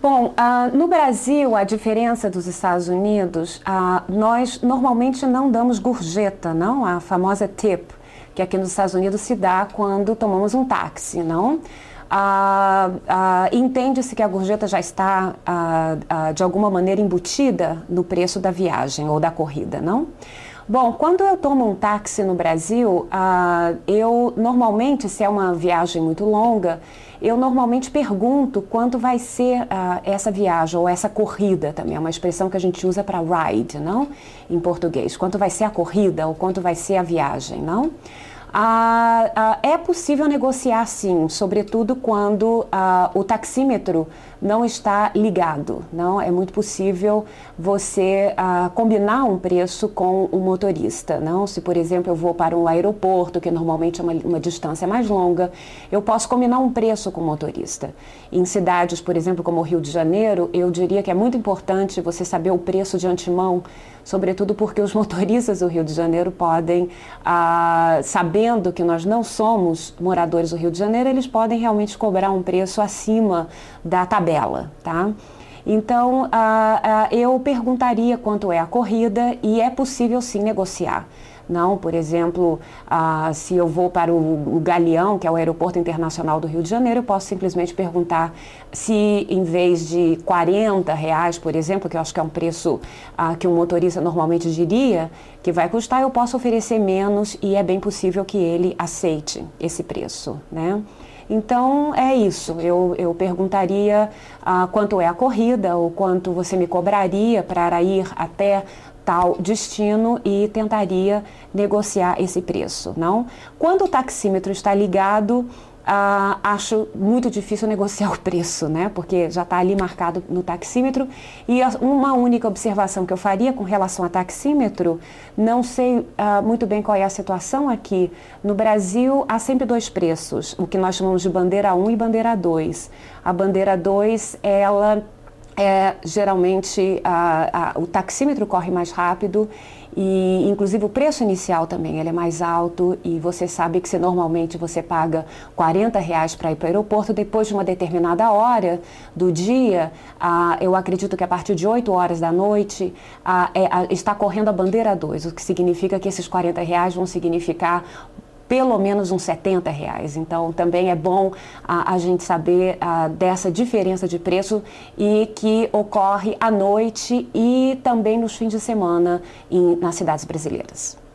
Bom, uh, no Brasil, a diferença dos Estados Unidos, uh, nós normalmente não damos gorjeta, não? A famosa tip, que aqui nos Estados Unidos se dá quando tomamos um táxi, não? Ah, Entende-se que a gorjeta já está, de alguma maneira, embutida no preço da viagem ou da corrida, não? Bom, quando eu tomo um táxi no Brasil, ah, eu normalmente, se é uma viagem muito longa, eu normalmente pergunto quanto vai ser ah, essa viagem ou essa corrida também, é uma expressão que a gente usa para ride, não? Em português. Quanto vai ser a corrida ou quanto vai ser a viagem, não? Ah, ah, é possível negociar sim, sobretudo quando ah, o taxímetro não está ligado. Não é muito possível você combinar um preço com o motorista. Não, se por exemplo eu vou para um aeroporto que normalmente é uma, uma distância mais longa, eu posso combinar um preço com o motorista. Em cidades, por exemplo, como o Rio de Janeiro, eu diria que é muito importante você saber o preço de antemão sobretudo porque os motoristas do Rio de Janeiro podem, ah, sabendo que nós não somos moradores do Rio de Janeiro, eles podem realmente cobrar um preço acima da tabela, tá? Então, ah, ah, eu perguntaria quanto é a corrida e é possível sim negociar. Não, por exemplo, ah, se eu vou para o, o, Galeão, que é o aeroporto internacional do Rio de Janeiro, eu posso simplesmente perguntar se em vez de 40 reais, por exemplo, que eu acho que é um preço ah, que um motorista normalmente diria que vai custar, eu posso oferecer menos e é bem possível que ele aceite esse preço, né? Então é isso. Eu, eu perguntaria ah, quanto é a corrida ou quanto você me cobraria para ir até tal destino e tentaria negociar esse preço, não? Quando o taxímetro está ligado, ah, acho muito difícil negociar o preço, né? Porque já está ali marcado no taxímetro. E uma única observação que eu faria com relação a taxímetro, não sei ah, muito bem qual é a situação aqui. No Brasil, há sempre dois preços, o que nós chamamos de bandeira 1 e bandeira 2. A bandeira 2, ela é, geralmente a, a, o taxímetro corre mais rápido e inclusive o preço inicial também ele é mais alto e você sabe que se normalmente você paga 40 reais para ir para o aeroporto. Depois de uma determinada hora do dia, eu acredito que a partir de 8 horas da noite é, está correndo a bandeira 2, o que significa que esses 40 reais vão significar pelo menos uns 70 reais. Então, também é bom a, a gente saber a, dessa diferença de preço e que ocorre à noite e também nos fins de semana em, nas cidades brasileiras.